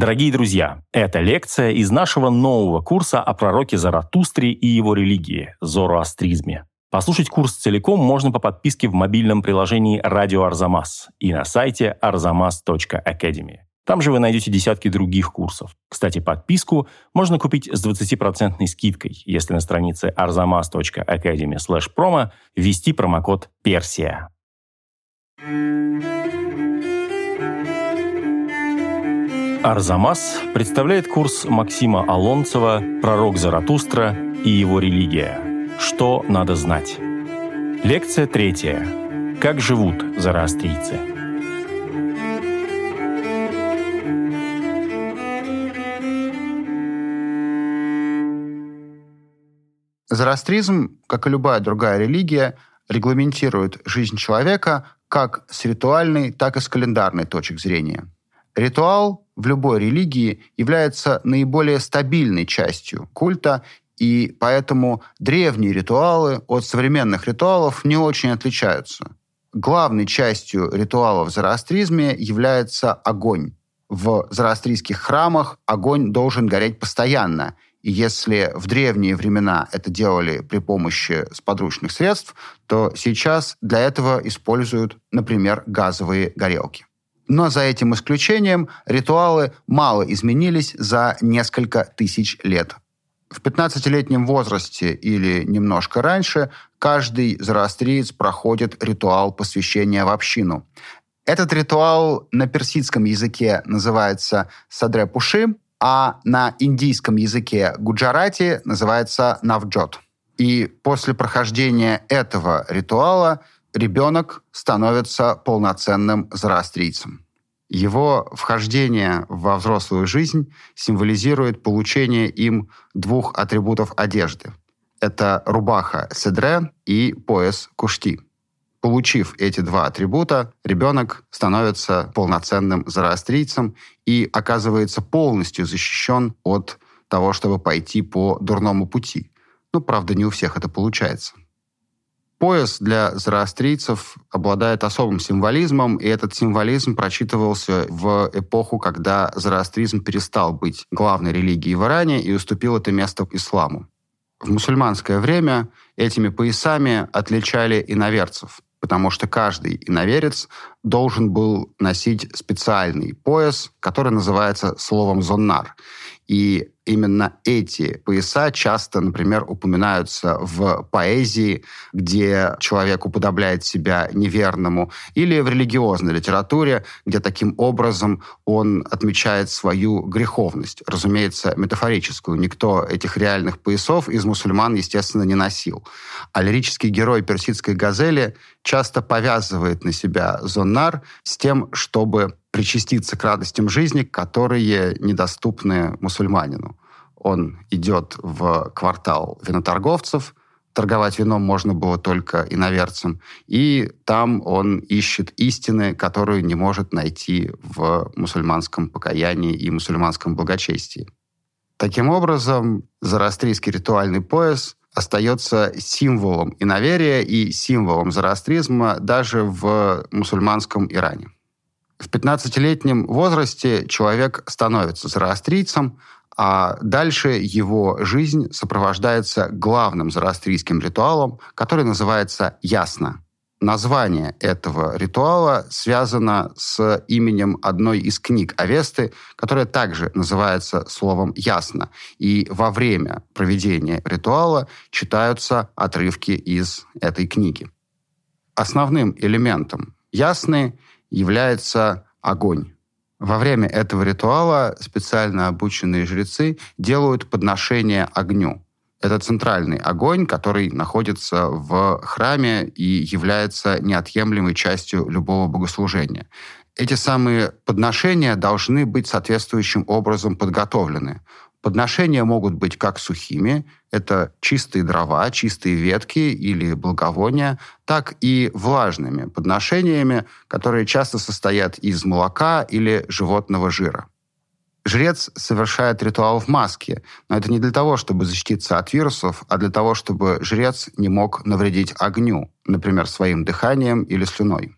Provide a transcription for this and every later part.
Дорогие друзья, это лекция из нашего нового курса о пророке Заратустре и его религии – зороастризме. Послушать курс целиком можно по подписке в мобильном приложении «Радио Арзамас» и на сайте arzamas.academy. Там же вы найдете десятки других курсов. Кстати, подписку можно купить с 20% скидкой, если на странице arzamas.academy promo ввести промокод «Персия». Арзамас представляет курс Максима Алонцева «Пророк Заратустра и его религия. Что надо знать?» Лекция третья. Как живут зороастрийцы? Зороастризм, как и любая другая религия, регламентирует жизнь человека как с ритуальной, так и с календарной точек зрения – Ритуал в любой религии является наиболее стабильной частью культа, и поэтому древние ритуалы от современных ритуалов не очень отличаются. Главной частью ритуалов в зороастризме является огонь. В зороастрийских храмах огонь должен гореть постоянно. И если в древние времена это делали при помощи сподручных средств, то сейчас для этого используют, например, газовые горелки. Но за этим исключением ритуалы мало изменились за несколько тысяч лет. В 15-летнем возрасте или немножко раньше каждый зороастриец проходит ритуал посвящения в общину. Этот ритуал на персидском языке называется садре-пуши, а на индийском языке гуджарати называется навджот. И после прохождения этого ритуала ребенок становится полноценным зороастрийцем. Его вхождение во взрослую жизнь символизирует получение им двух атрибутов одежды. Это рубаха седре и пояс кушти. Получив эти два атрибута, ребенок становится полноценным зороастрийцем и оказывается полностью защищен от того, чтобы пойти по дурному пути. Ну, правда, не у всех это получается. Пояс для зороастрийцев обладает особым символизмом, и этот символизм прочитывался в эпоху, когда зороастризм перестал быть главной религией в Иране и уступил это место исламу. В мусульманское время этими поясами отличали иноверцев, потому что каждый иноверец должен был носить специальный пояс, который называется словом «зоннар». И именно эти пояса часто, например, упоминаются в поэзии, где человек уподобляет себя неверному, или в религиозной литературе, где таким образом он отмечает свою греховность. Разумеется, метафорическую. Никто этих реальных поясов из мусульман, естественно, не носил. А лирический герой персидской газели часто повязывает на себя зоннар с тем, чтобы причаститься к радостям жизни, которые недоступны мусульманину. Он идет в квартал виноторговцев, торговать вином можно было только иноверцам, и там он ищет истины, которую не может найти в мусульманском покаянии и мусульманском благочестии. Таким образом, зороастрийский ритуальный пояс остается символом иноверия и символом зороастризма даже в мусульманском Иране. В 15-летнем возрасте человек становится зороастрийцем, а дальше его жизнь сопровождается главным зороастрийским ритуалом, который называется «ясно». Название этого ритуала связано с именем одной из книг Авесты, которая также называется словом «ясно». И во время проведения ритуала читаются отрывки из этой книги. Основным элементом «ясны» является огонь. Во время этого ритуала специально обученные жрецы делают подношение огню. Это центральный огонь, который находится в храме и является неотъемлемой частью любого богослужения. Эти самые подношения должны быть соответствующим образом подготовлены. Подношения могут быть как сухими, это чистые дрова, чистые ветки или благовония, так и влажными подношениями, которые часто состоят из молока или животного жира. Жрец совершает ритуал в маске, но это не для того, чтобы защититься от вирусов, а для того, чтобы жрец не мог навредить огню, например, своим дыханием или слюной.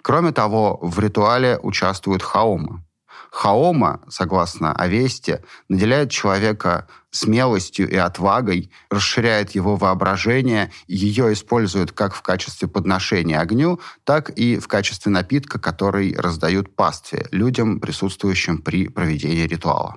Кроме того, в ритуале участвуют хаомы. Хаома, согласно Авесте, наделяет человека смелостью и отвагой, расширяет его воображение, ее используют как в качестве подношения огню, так и в качестве напитка, который раздают пастве, людям, присутствующим при проведении ритуала.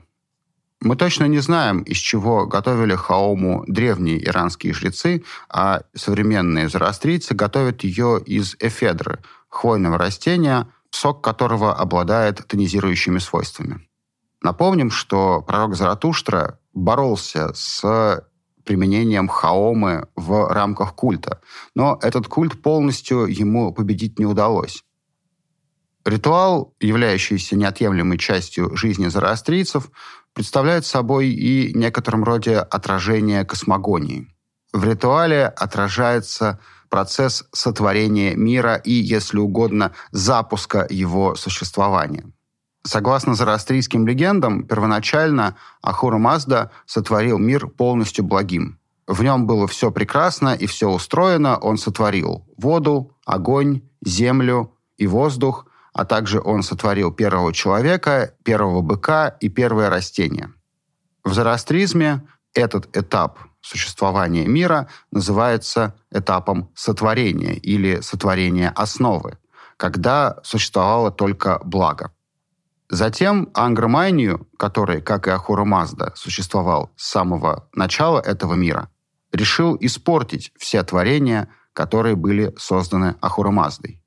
Мы точно не знаем, из чего готовили хаому древние иранские жрецы, а современные зороастрийцы готовят ее из эфедры, хвойного растения, сок которого обладает тонизирующими свойствами. Напомним, что пророк Заратуштра боролся с применением хаомы в рамках культа, но этот культ полностью ему победить не удалось. Ритуал, являющийся неотъемлемой частью жизни зороастрийцев, представляет собой и некотором роде отражение космогонии. В ритуале отражается процесс сотворения мира и, если угодно, запуска его существования. Согласно зороастрийским легендам, первоначально Ахура Мазда сотворил мир полностью благим. В нем было все прекрасно и все устроено. Он сотворил воду, огонь, землю и воздух, а также он сотворил первого человека, первого быка и первое растение. В зороастризме этот этап существования мира называется этапом сотворения или сотворения основы, когда существовало только благо. Затем Ангромайнию, который, как и Ахура Мазда, существовал с самого начала этого мира, решил испортить все творения, которые были созданы Ахура Маздой.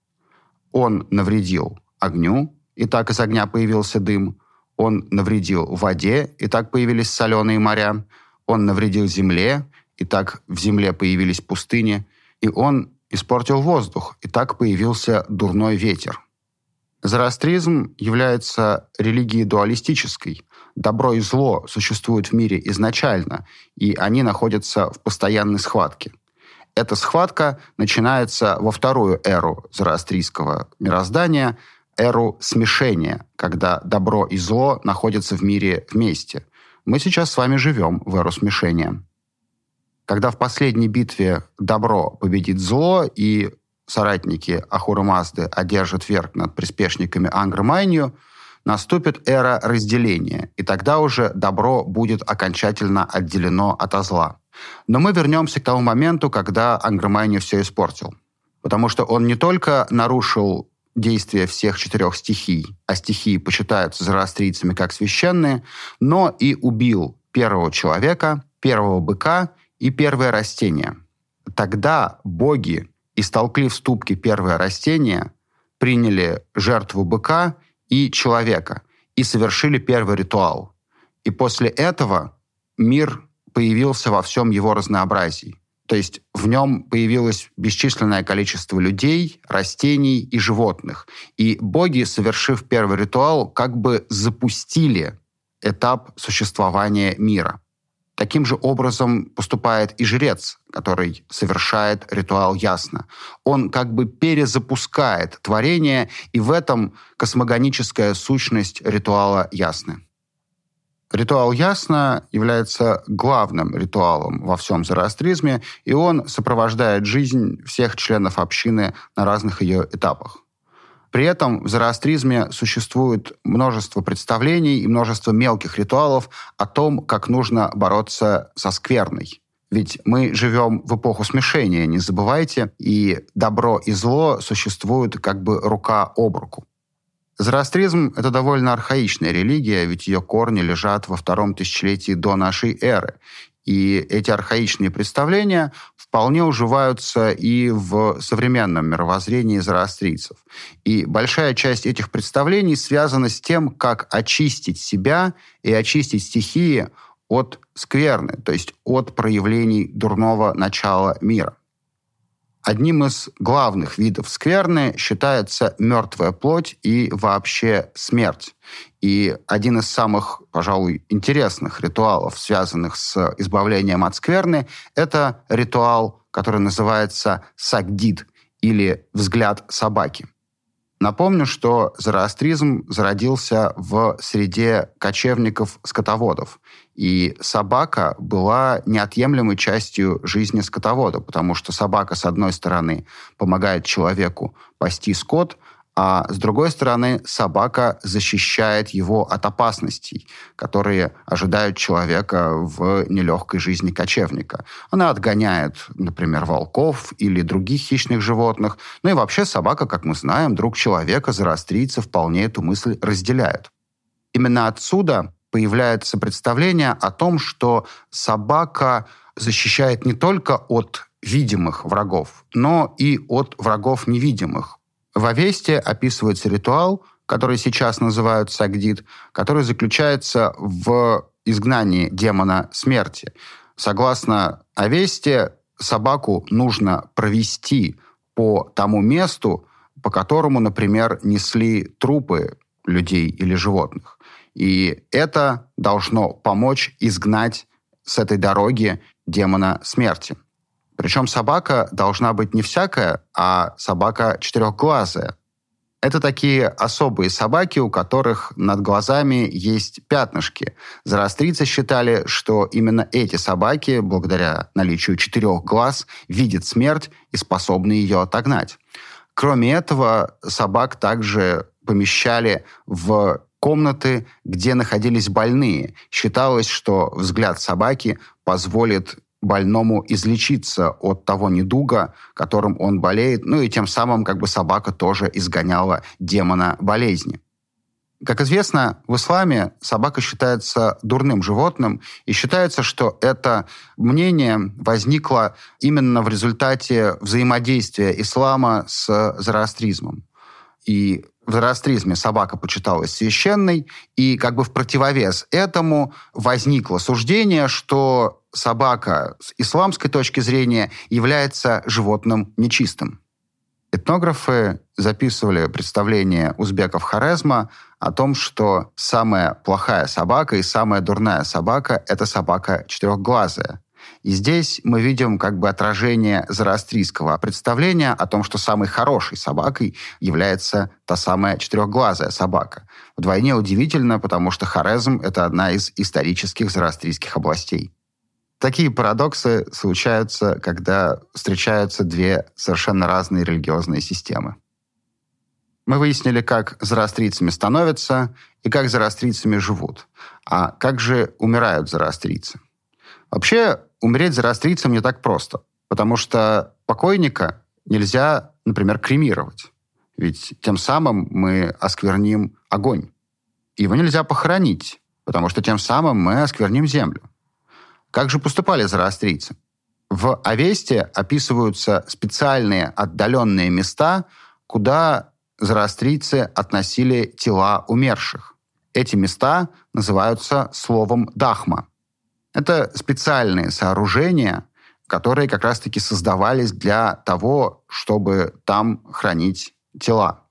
Он навредил огню, и так из огня появился дым. Он навредил воде, и так появились соленые моря. Он навредил земле, и так в земле появились пустыни. И он испортил воздух, и так появился дурной ветер. Зороастризм является религией дуалистической. Добро и зло существуют в мире изначально, и они находятся в постоянной схватке. Эта схватка начинается во вторую эру зороастрийского мироздания, эру смешения, когда добро и зло находятся в мире вместе. Мы сейчас с вами живем в эру смешения. Когда в последней битве добро победит зло, и соратники Ахура Мазды одержат верх над приспешниками Ангра Майнью, наступит эра разделения, и тогда уже добро будет окончательно отделено от зла. Но мы вернемся к тому моменту, когда Ангромайни все испортил. Потому что он не только нарушил действия всех четырех стихий, а стихии почитаются зороастрийцами как священные, но и убил первого человека, первого быка и первое растение. Тогда боги истолкли в ступке первое растение, приняли жертву быка и человека и совершили первый ритуал. И после этого мир появился во всем его разнообразии. То есть в нем появилось бесчисленное количество людей, растений и животных. И боги, совершив первый ритуал, как бы запустили этап существования мира. Таким же образом поступает и жрец, который совершает ритуал ясно. Он как бы перезапускает творение, и в этом космогоническая сущность ритуала ясна. Ритуал ясно является главным ритуалом во всем зороастризме, и он сопровождает жизнь всех членов общины на разных ее этапах. При этом в зороастризме существует множество представлений и множество мелких ритуалов о том, как нужно бороться со скверной. Ведь мы живем в эпоху смешения, не забывайте, и добро и зло существуют как бы рука об руку. Зороастризм – это довольно архаичная религия, ведь ее корни лежат во втором тысячелетии до нашей эры. И эти архаичные представления вполне уживаются и в современном мировоззрении зороастрийцев. И большая часть этих представлений связана с тем, как очистить себя и очистить стихии от скверны, то есть от проявлений дурного начала мира. Одним из главных видов скверны считается мертвая плоть и вообще смерть. И один из самых, пожалуй, интересных ритуалов, связанных с избавлением от скверны, это ритуал, который называется сагдид или взгляд собаки. Напомню, что зороастризм зародился в среде кочевников-скотоводов. И собака была неотъемлемой частью жизни скотовода, потому что собака, с одной стороны, помогает человеку пасти скот, а с другой стороны собака защищает его от опасностей, которые ожидают человека в нелегкой жизни кочевника. Она отгоняет, например, волков или других хищных животных. Ну и вообще собака, как мы знаем, друг человека, зороастрийцы вполне эту мысль разделяют. Именно отсюда появляется представление о том, что собака защищает не только от видимых врагов, но и от врагов невидимых, в Авесте описывается ритуал, который сейчас называют Сагдит, который заключается в изгнании демона смерти. Согласно Авесте, собаку нужно провести по тому месту, по которому, например, несли трупы людей или животных. И это должно помочь изгнать с этой дороги демона смерти. Причем собака должна быть не всякая, а собака четырехглазая. Это такие особые собаки, у которых над глазами есть пятнышки. Зороастрийцы считали, что именно эти собаки, благодаря наличию четырех глаз, видят смерть и способны ее отогнать. Кроме этого, собак также помещали в комнаты, где находились больные. Считалось, что взгляд собаки позволит больному излечиться от того недуга, которым он болеет, ну и тем самым как бы собака тоже изгоняла демона болезни. Как известно, в исламе собака считается дурным животным, и считается, что это мнение возникло именно в результате взаимодействия ислама с зороастризмом. И в зороастризме собака почиталась священной, и как бы в противовес этому возникло суждение, что собака с исламской точки зрения является животным нечистым. Этнографы записывали представление узбеков Хорезма о том, что самая плохая собака и самая дурная собака – это собака четырехглазая. И здесь мы видим как бы отражение зороастрийского представления о том, что самой хорошей собакой является та самая четырехглазая собака. Вдвойне удивительно, потому что Хорезм – это одна из исторических зороастрийских областей. Такие парадоксы случаются, когда встречаются две совершенно разные религиозные системы. Мы выяснили, как зороастрийцами становятся и как зороастрийцами живут. А как же умирают зороастрийцы? Вообще, умереть зороастрийцам не так просто, потому что покойника нельзя, например, кремировать. Ведь тем самым мы оскверним огонь. Его нельзя похоронить, потому что тем самым мы оскверним землю. Как же поступали зороастрийцы? В Авесте описываются специальные отдаленные места, куда зороастрийцы относили тела умерших. Эти места называются словом «дахма». Это специальные сооружения, которые как раз-таки создавались для того, чтобы там хранить тела.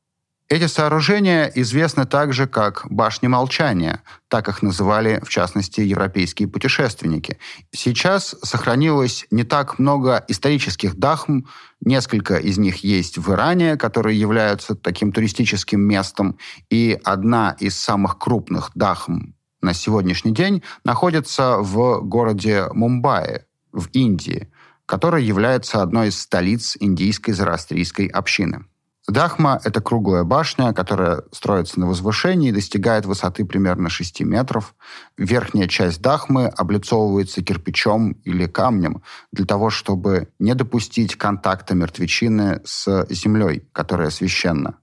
Эти сооружения известны также как «башни молчания», так их называли, в частности, европейские путешественники. Сейчас сохранилось не так много исторических дахм, несколько из них есть в Иране, которые являются таким туристическим местом, и одна из самых крупных дахм на сегодняшний день находится в городе Мумбаи в Индии, который является одной из столиц индийской зороастрийской общины. Дахма — это круглая башня, которая строится на возвышении и достигает высоты примерно 6 метров. Верхняя часть Дахмы облицовывается кирпичом или камнем для того, чтобы не допустить контакта мертвечины с землей, которая священна.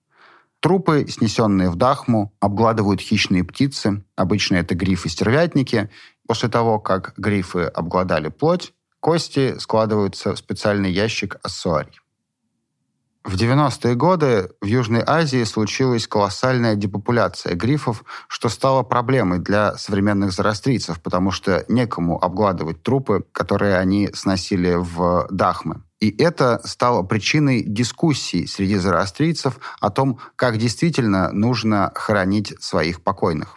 Трупы, снесенные в Дахму, обгладывают хищные птицы. Обычно это грифы-стервятники. После того, как грифы обгладали плоть, кости складываются в специальный ящик ассуарий. В 90-е годы в Южной Азии случилась колоссальная депопуляция грифов, что стало проблемой для современных зороастрийцев, потому что некому обгладывать трупы, которые они сносили в Дахмы. И это стало причиной дискуссий среди зороастрийцев о том, как действительно нужно хоронить своих покойных.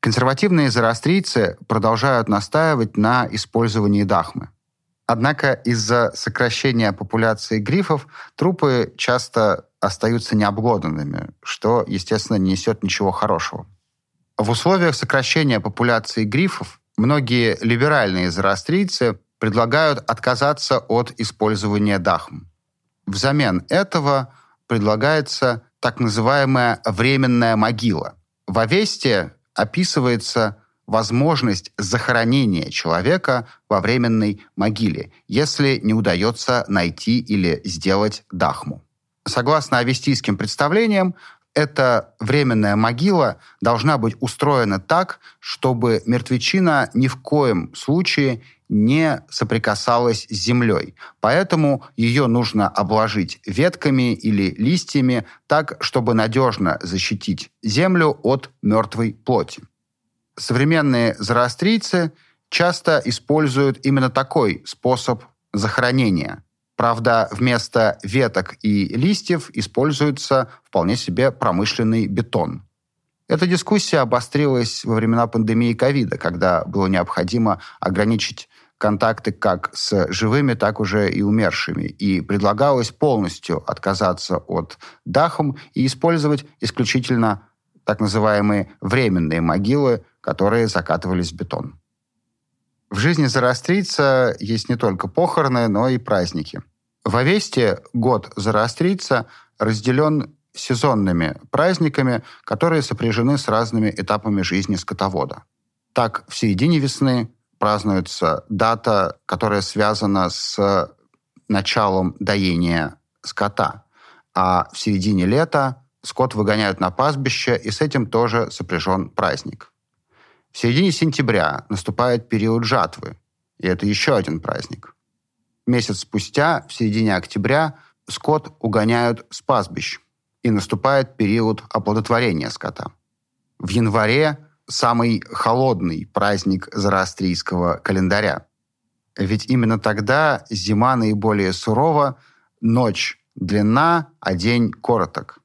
Консервативные зороастрийцы продолжают настаивать на использовании дахмы. Однако из-за сокращения популяции грифов трупы часто остаются необглоданными, что, естественно, не несет ничего хорошего. В условиях сокращения популяции грифов многие либеральные зороастрийцы предлагают отказаться от использования дахм. Взамен этого предлагается так называемая временная могила. В Авесте описывается возможность захоронения человека во временной могиле, если не удается найти или сделать дахму. Согласно авестийским представлениям, эта временная могила должна быть устроена так, чтобы мертвечина ни в коем случае не соприкасалась с землей. Поэтому ее нужно обложить ветками или листьями так, чтобы надежно защитить землю от мертвой плоти. Современные зороастрийцы часто используют именно такой способ захоронения. Правда, вместо веток и листьев используется вполне себе промышленный бетон. Эта дискуссия обострилась во времена пандемии ковида, когда было необходимо ограничить контакты как с живыми, так уже и умершими. И предлагалось полностью отказаться от дахом и использовать исключительно так называемые временные могилы, которые закатывались в бетон. В жизни зороастрийца есть не только похороны, но и праздники. В Овесте год зороастрийца разделен сезонными праздниками, которые сопряжены с разными этапами жизни скотовода. Так, в середине весны празднуется дата, которая связана с началом доения скота, а в середине лета скот выгоняют на пастбище, и с этим тоже сопряжен праздник. В середине сентября наступает период жатвы, и это еще один праздник. Месяц спустя, в середине октября, скот угоняют с пастбищ, и наступает период оплодотворения скота. В январе самый холодный праздник зороастрийского календаря. Ведь именно тогда зима наиболее сурова, ночь длинна, а день короток.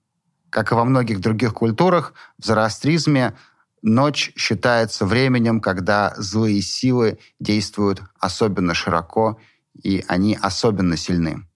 Как и во многих других культурах, в зороастризме Ночь считается временем, когда злые силы действуют особенно широко, и они особенно сильны.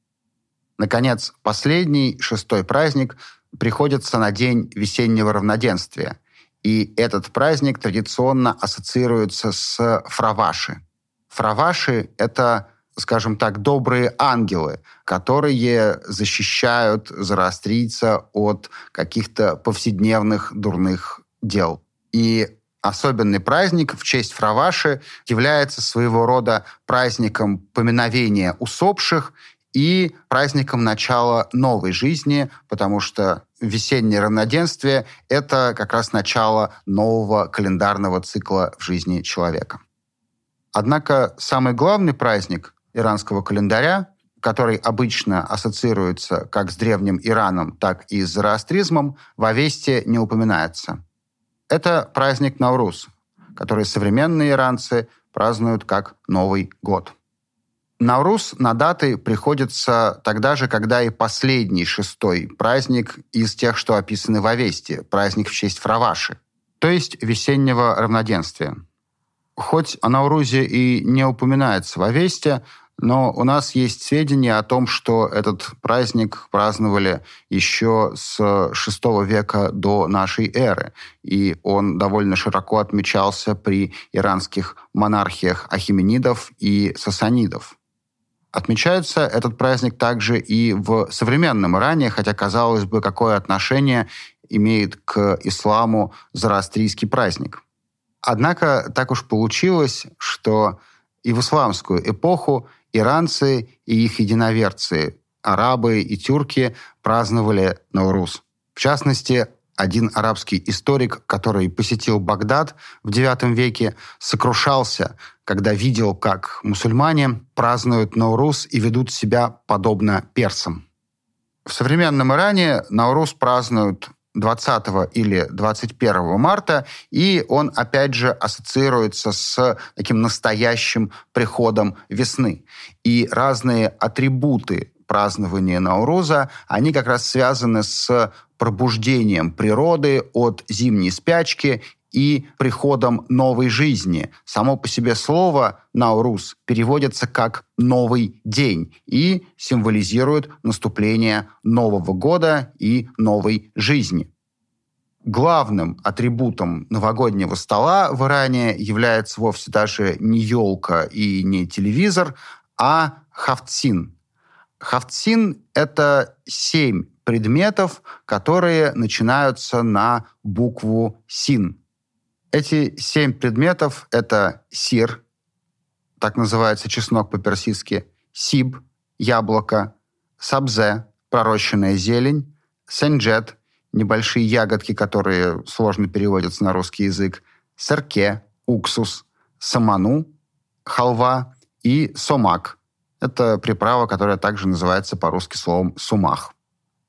Наконец, последний, шестой праздник приходится на день весеннего равноденствия. И этот праздник традиционно ассоциируется с фраваши. Фраваши — это, скажем так, добрые ангелы, которые защищают зороастрийца от каких-то повседневных дурных дел. И особенный праздник в честь Фраваши является своего рода праздником поминовения усопших и праздником начала новой жизни, потому что весеннее равноденствие — это как раз начало нового календарного цикла в жизни человека. Однако самый главный праздник иранского календаря, который обычно ассоциируется как с древним Ираном, так и с зороастризмом, в Авесте не упоминается. Это праздник Наурус, который современные иранцы празднуют как Новый год. Наурус на даты приходится тогда же, когда и последний шестой праздник из тех, что описаны в Авесте, праздник в честь Фраваши, то есть весеннего равноденствия. Хоть о Nauruзе и не упоминается в Авесте, но у нас есть сведения о том, что этот праздник праздновали еще с VI века до нашей эры, и он довольно широко отмечался при иранских монархиях ахименидов и сасанидов. Отмечается этот праздник также и в современном Иране, хотя, казалось бы, какое отношение имеет к исламу зороастрийский праздник. Однако так уж получилось, что и в исламскую эпоху иранцы и их единоверцы, арабы и тюрки, праздновали Наурус. В частности, один арабский историк, который посетил Багдад в IX веке, сокрушался, когда видел, как мусульмане празднуют Наурус и ведут себя подобно персам. В современном Иране Наурус празднуют 20 или 21 марта, и он, опять же, ассоциируется с таким настоящим приходом весны. И разные атрибуты празднования Науруза, они как раз связаны с пробуждением природы от зимней спячки и приходом новой жизни. Само по себе слово «наурус» переводится как «новый день» и символизирует наступление Нового года и новой жизни. Главным атрибутом новогоднего стола в Иране является вовсе даже не елка и не телевизор, а хафтсин. Хавцин — это семь предметов, которые начинаются на букву «син». Эти семь предметов — это сир, так называется чеснок по-персидски, сиб, яблоко, сабзе, пророщенная зелень, сенджет, небольшие ягодки, которые сложно переводятся на русский язык, серке, уксус, саману, халва и сомак — это приправа, которая также называется по-русски словом «сумах».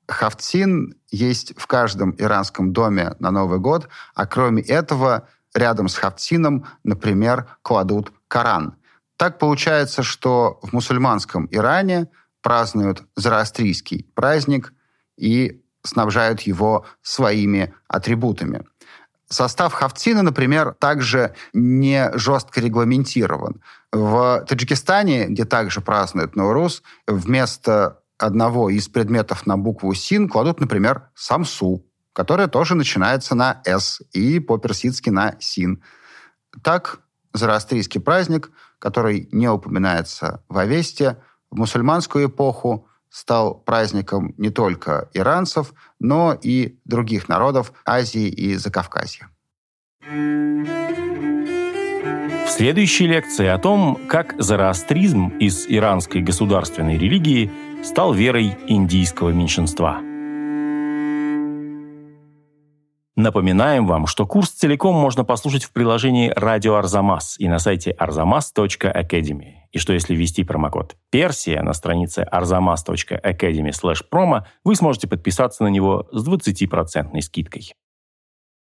Хавцин есть в каждом иранском доме на Новый год, а кроме этого рядом с хавцином, например, кладут Коран. Так получается, что в мусульманском Иране празднуют зороастрийский праздник и снабжают его своими атрибутами. Состав хавцина, например, также не жестко регламентирован. В Таджикистане, где также празднуют Наурус, вместо одного из предметов на букву «син» кладут, например, «самсу», которая тоже начинается на «с» и по-персидски на «син». Так, зороастрийский праздник, который не упоминается в Авесте, в мусульманскую эпоху стал праздником не только иранцев, но и других народов Азии и Закавказья. Следующей лекции о том, как зороастризм из иранской государственной религии стал верой индийского меньшинства. Напоминаем вам, что курс целиком можно послушать в приложении «Радио Арзамас» и на сайте arzamas.academy. И что если ввести промокод «Персия» на странице arzamas.academy/promo, вы сможете подписаться на него с 20% скидкой.